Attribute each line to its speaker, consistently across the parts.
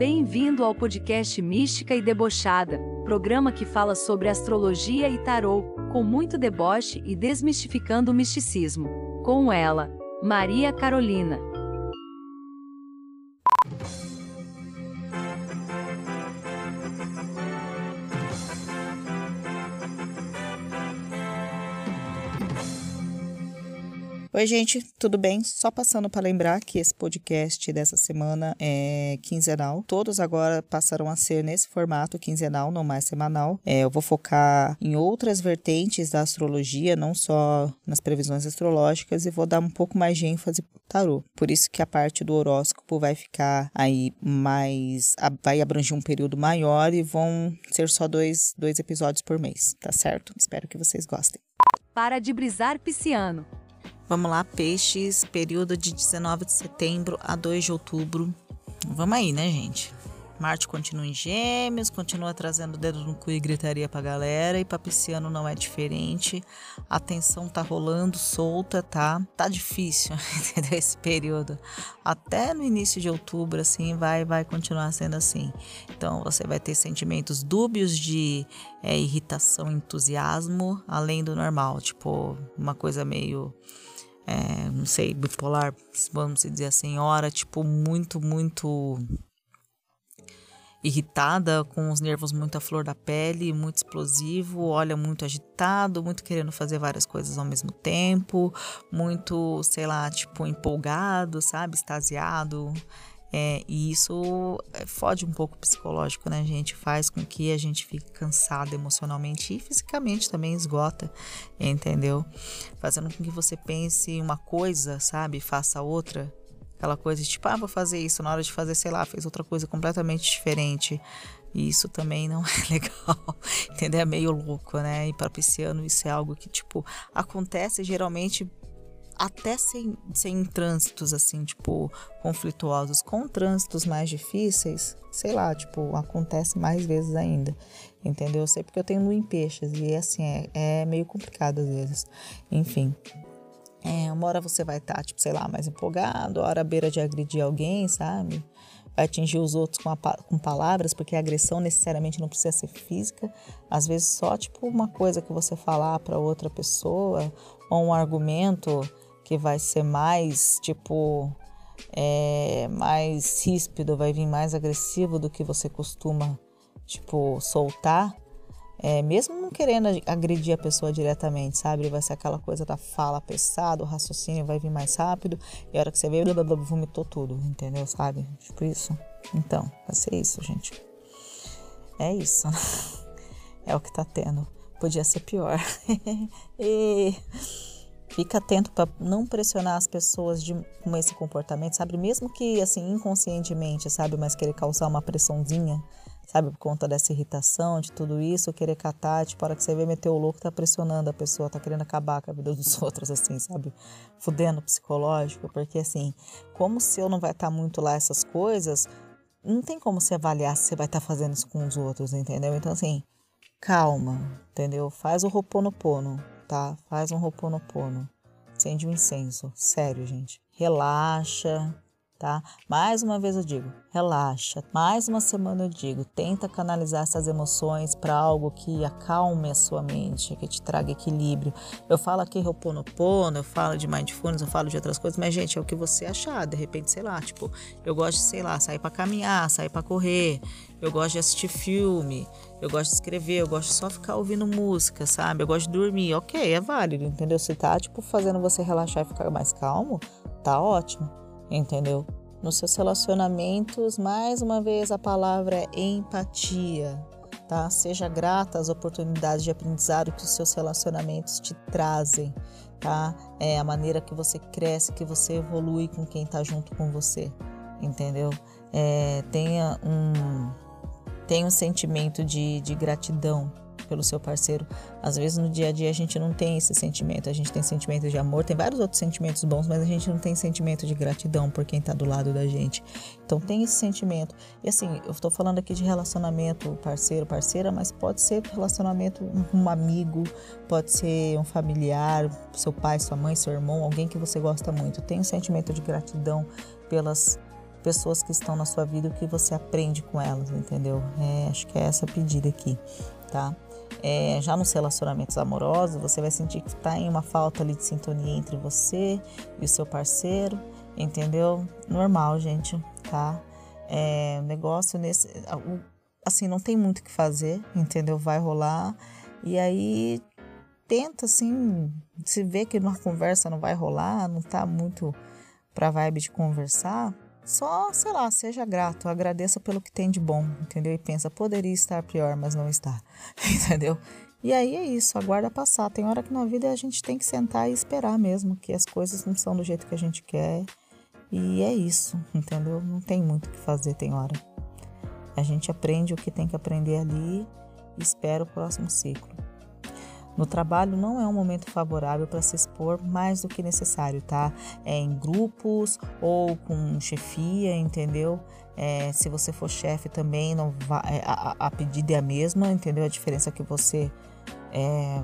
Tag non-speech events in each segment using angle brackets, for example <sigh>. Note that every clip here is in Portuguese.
Speaker 1: Bem-vindo ao podcast Mística e Debochada, programa que fala sobre astrologia e tarô, com muito deboche e desmistificando o misticismo. Com ela, Maria Carolina.
Speaker 2: Oi, gente, tudo bem? Só passando para lembrar que esse podcast dessa semana é quinzenal. Todos agora passarão a ser nesse formato quinzenal, não mais semanal. É, eu vou focar em outras vertentes da astrologia, não só nas previsões astrológicas, e vou dar um pouco mais de ênfase pro tarô. Por isso que a parte do horóscopo vai ficar aí mais. vai abranger um período maior e vão ser só dois, dois episódios por mês, tá certo? Espero que vocês gostem.
Speaker 1: Para de brisar pisciano.
Speaker 2: Vamos lá, peixes, período de 19 de setembro a 2 de outubro. Vamos aí, né, gente? Marte continua em gêmeos, continua trazendo o dedo no cu e gritaria pra galera, e pra pisciano não é diferente. A tensão tá rolando solta, tá? Tá difícil, <laughs> entendeu? Esse período. Até no início de outubro, assim, vai, vai continuar sendo assim. Então, você vai ter sentimentos dúbios de é, irritação, entusiasmo, além do normal. Tipo, uma coisa meio é, não sei, bipolar, vamos dizer assim, hora, tipo, muito, muito irritada, com os nervos muito à flor da pele, muito explosivo, olha muito agitado, muito querendo fazer várias coisas ao mesmo tempo, muito, sei lá, tipo, empolgado, sabe, extasiado. É, e isso é, fode um pouco o psicológico, né, gente? Faz com que a gente fique cansado emocionalmente e fisicamente também esgota, entendeu? Fazendo com que você pense uma coisa, sabe? Faça outra. Aquela coisa tipo, ah, vou fazer isso. Na hora de fazer, sei lá, fez outra coisa completamente diferente. E isso também não <laughs> é legal, entendeu? É meio louco, né? E para pisciano isso é algo que, tipo, acontece geralmente até sem, sem trânsitos assim, tipo, conflituosos, com trânsitos mais difíceis, sei lá, tipo, acontece mais vezes ainda, entendeu? Eu sei porque eu tenho lua em peixes e assim, é, é meio complicado às vezes. Enfim, é, uma hora você vai estar, tá, tipo, sei lá, mais empolgado, hora à beira de agredir alguém, sabe? Vai atingir os outros com, a, com palavras, porque a agressão necessariamente não precisa ser física. Às vezes só, tipo, uma coisa que você falar para outra pessoa, ou um argumento que vai ser mais, tipo, é, mais ríspido, vai vir mais agressivo do que você costuma, tipo, soltar. É, mesmo não querendo agredir a pessoa diretamente, sabe? Vai ser aquela coisa da fala pesada, o raciocínio vai vir mais rápido, e a hora que você blá, vomitou tudo, entendeu? Sabe? Tipo isso. Então, vai ser isso, gente. É isso. <laughs> É o que tá tendo. Podia ser pior. <laughs> e... Fica atento para não pressionar as pessoas de, com esse comportamento, sabe? Mesmo que assim inconscientemente, sabe? Mas querer causar uma pressãozinha, sabe? Por conta dessa irritação, de tudo isso, querer catar, tipo, para que você vê meter o louco, tá pressionando a pessoa, tá querendo acabar com a vida dos <laughs> outros, assim, sabe? Fudendo psicológico, porque assim, como o seu não vai estar tá muito lá essas coisas, não tem como você avaliar se você vai estar tá fazendo isso com os outros, entendeu? Então, assim, calma, entendeu? Faz o roponopono tá? Faz um roponopono. Acende um incenso. Sério, gente. Relaxa, tá? Mais uma vez eu digo, relaxa. Mais uma semana eu digo, tenta canalizar essas emoções para algo que acalme a sua mente, que te traga equilíbrio. Eu falo aqui Ho'oponopono, eu falo de mindfulness, eu falo de outras coisas, mas gente, é o que você achar. De repente, sei lá, tipo, eu gosto de, sei lá, sair para caminhar, sair para correr. Eu gosto de assistir filme, eu gosto de escrever, eu gosto só ficar ouvindo música, sabe? Eu gosto de dormir. OK, é válido, entendeu? Se tá tipo fazendo você relaxar e ficar mais calmo, tá ótimo entendeu? Nos seus relacionamentos, mais uma vez a palavra é empatia, tá? Seja grata às oportunidades de aprendizado que os seus relacionamentos te trazem, tá? É a maneira que você cresce, que você evolui com quem está junto com você, entendeu? É, tenha um tenha um sentimento de, de gratidão pelo seu parceiro. Às vezes no dia a dia a gente não tem esse sentimento, a gente tem sentimento de amor, tem vários outros sentimentos bons, mas a gente não tem sentimento de gratidão por quem está do lado da gente. Então tem esse sentimento. E assim, eu estou falando aqui de relacionamento parceiro, parceira, mas pode ser relacionamento um amigo, pode ser um familiar, seu pai, sua mãe, seu irmão, alguém que você gosta muito. Tem um sentimento de gratidão pelas pessoas que estão na sua vida, o que você aprende com elas, entendeu? É, acho que é essa a pedida aqui, tá? É, já nos relacionamentos amorosos, você vai sentir que está em uma falta ali de sintonia entre você e o seu parceiro, entendeu? Normal, gente, tá? É, negócio nesse. Assim, não tem muito o que fazer, entendeu? Vai rolar. E aí tenta, assim, se vê que uma conversa não vai rolar, não tá muito pra vibe de conversar, só, sei lá, seja grato, agradeça pelo que tem de bom, entendeu? E pensa, poderia estar pior, mas não está, <laughs> entendeu? E aí é isso, aguarda passar. Tem hora que na vida a gente tem que sentar e esperar mesmo, que as coisas não são do jeito que a gente quer. E é isso, entendeu? Não tem muito o que fazer, tem hora. A gente aprende o que tem que aprender ali e espera o próximo ciclo. No trabalho não é um momento favorável para se expor mais do que necessário, tá? É em grupos ou com chefia, entendeu? É, se você for chefe também, não vai, é, a, a pedida é a mesma, entendeu? A diferença é que você. É,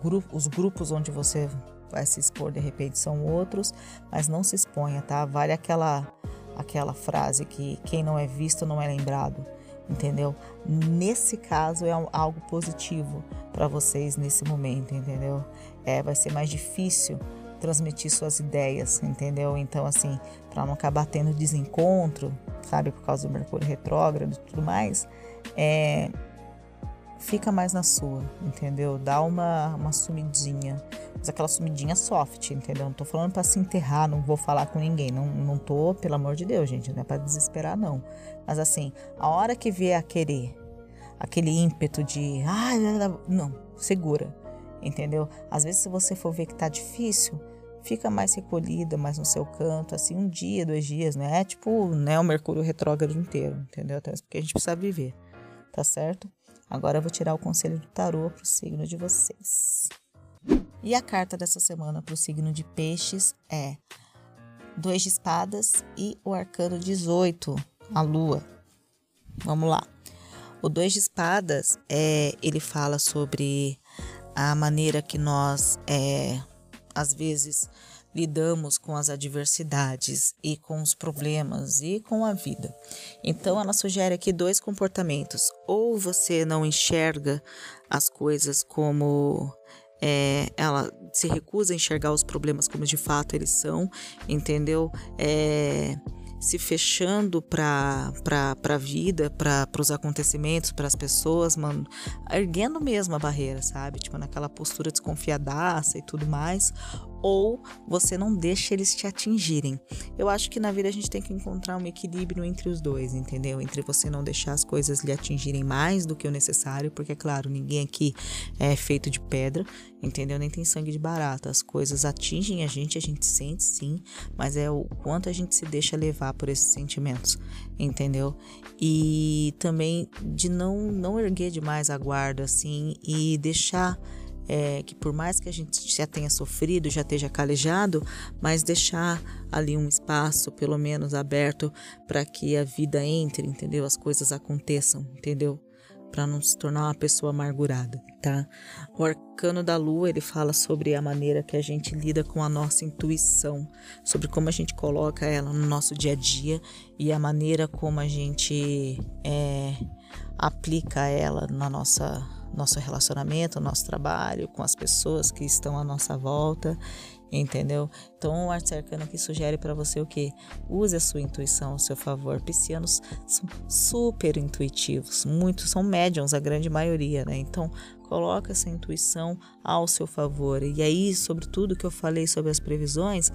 Speaker 2: grupo, os grupos onde você vai se expor de repente são outros, mas não se exponha, tá? Vale aquela, aquela frase que quem não é visto não é lembrado entendeu? Nesse caso é algo positivo para vocês nesse momento, entendeu? É, vai ser mais difícil transmitir suas ideias, entendeu? Então, assim, para não acabar tendo desencontro, sabe, por causa do Mercúrio retrógrado e tudo mais, é, fica mais na sua, entendeu? Dá uma, uma sumidinha, mas aquela sumidinha soft, entendeu? Não tô falando para se enterrar, não vou falar com ninguém, não, não tô, pelo amor de Deus, gente, não é para desesperar, não. Mas assim, a hora que vier a querer, aquele ímpeto de, ah, não, segura, entendeu? Às vezes, se você for ver que tá difícil, fica mais recolhida, mais no seu canto, assim, um dia, dois dias, não é tipo, né, o Mercúrio retrógrado inteiro, entendeu? Até porque a gente precisa viver, tá certo? Agora eu vou tirar o conselho do tarô para o signo de vocês. E a carta dessa semana para o signo de Peixes é Dois de Espadas e o Arcano 18, a Lua. Vamos lá. O Dois de Espadas é, ele fala sobre a maneira que nós, é, às vezes, lidamos com as adversidades e com os problemas e com a vida. Então, ela sugere aqui dois comportamentos. Ou você não enxerga as coisas como. É, ela se recusa a enxergar os problemas como de fato eles são, entendeu? É, se fechando para a vida, para os acontecimentos, para as pessoas, mano, erguendo mesmo a barreira, sabe? Tipo, naquela postura desconfiadaça e tudo mais, ou você não deixa eles te atingirem. Eu acho que na vida a gente tem que encontrar um equilíbrio entre os dois, entendeu? Entre você não deixar as coisas lhe atingirem mais do que o necessário, porque, é claro, ninguém aqui é feito de pedra, entendeu? Nem tem sangue de barata. As coisas atingem a gente, a gente sente sim, mas é o quanto a gente se deixa levar por esses sentimentos, entendeu? E também de não, não erguer demais a guarda, assim, e deixar é, que por mais que a gente já tenha sofrido, já esteja calejado, mas deixar ali um espaço, pelo menos aberto, para que a vida entre, entendeu? As coisas aconteçam, entendeu? Para não se tornar uma pessoa amargurada, tá? O arcano da lua, ele fala sobre a maneira que a gente lida com a nossa intuição, sobre como a gente coloca ela no nosso dia a dia e a maneira como a gente é, aplica ela na nossa nosso relacionamento, nosso trabalho, com as pessoas que estão à nossa volta, entendeu? Então, o arte arcano aqui sugere para você o que? Use a sua intuição ao seu favor. Piscianos são super intuitivos, muitos são médiums, a grande maioria, né? Então, coloca essa intuição ao seu favor. E aí, sobre tudo que eu falei sobre as previsões,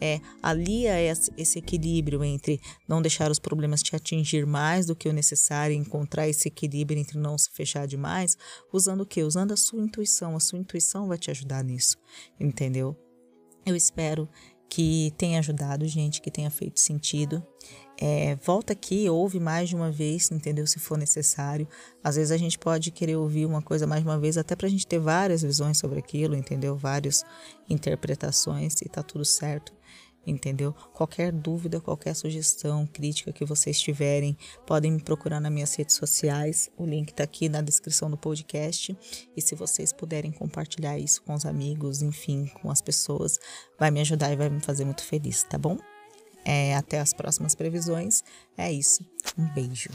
Speaker 2: é alia esse equilíbrio entre não deixar os problemas te atingir mais do que o necessário, encontrar esse equilíbrio entre não se fechar demais, usando o que? Usando a sua intuição. A sua intuição vai te ajudar nisso, entendeu? Eu espero que tenha ajudado, gente, que tenha feito sentido. É, volta aqui, ouve mais de uma vez, entendeu? Se for necessário. Às vezes a gente pode querer ouvir uma coisa mais uma vez, até para a gente ter várias visões sobre aquilo, entendeu? Várias interpretações e tá tudo certo entendeu? Qualquer dúvida, qualquer sugestão, crítica que vocês tiverem, podem me procurar nas minhas redes sociais. O link está aqui na descrição do podcast. E se vocês puderem compartilhar isso com os amigos, enfim, com as pessoas, vai me ajudar e vai me fazer muito feliz, tá bom? é, até as próximas previsões. É isso. Um beijo.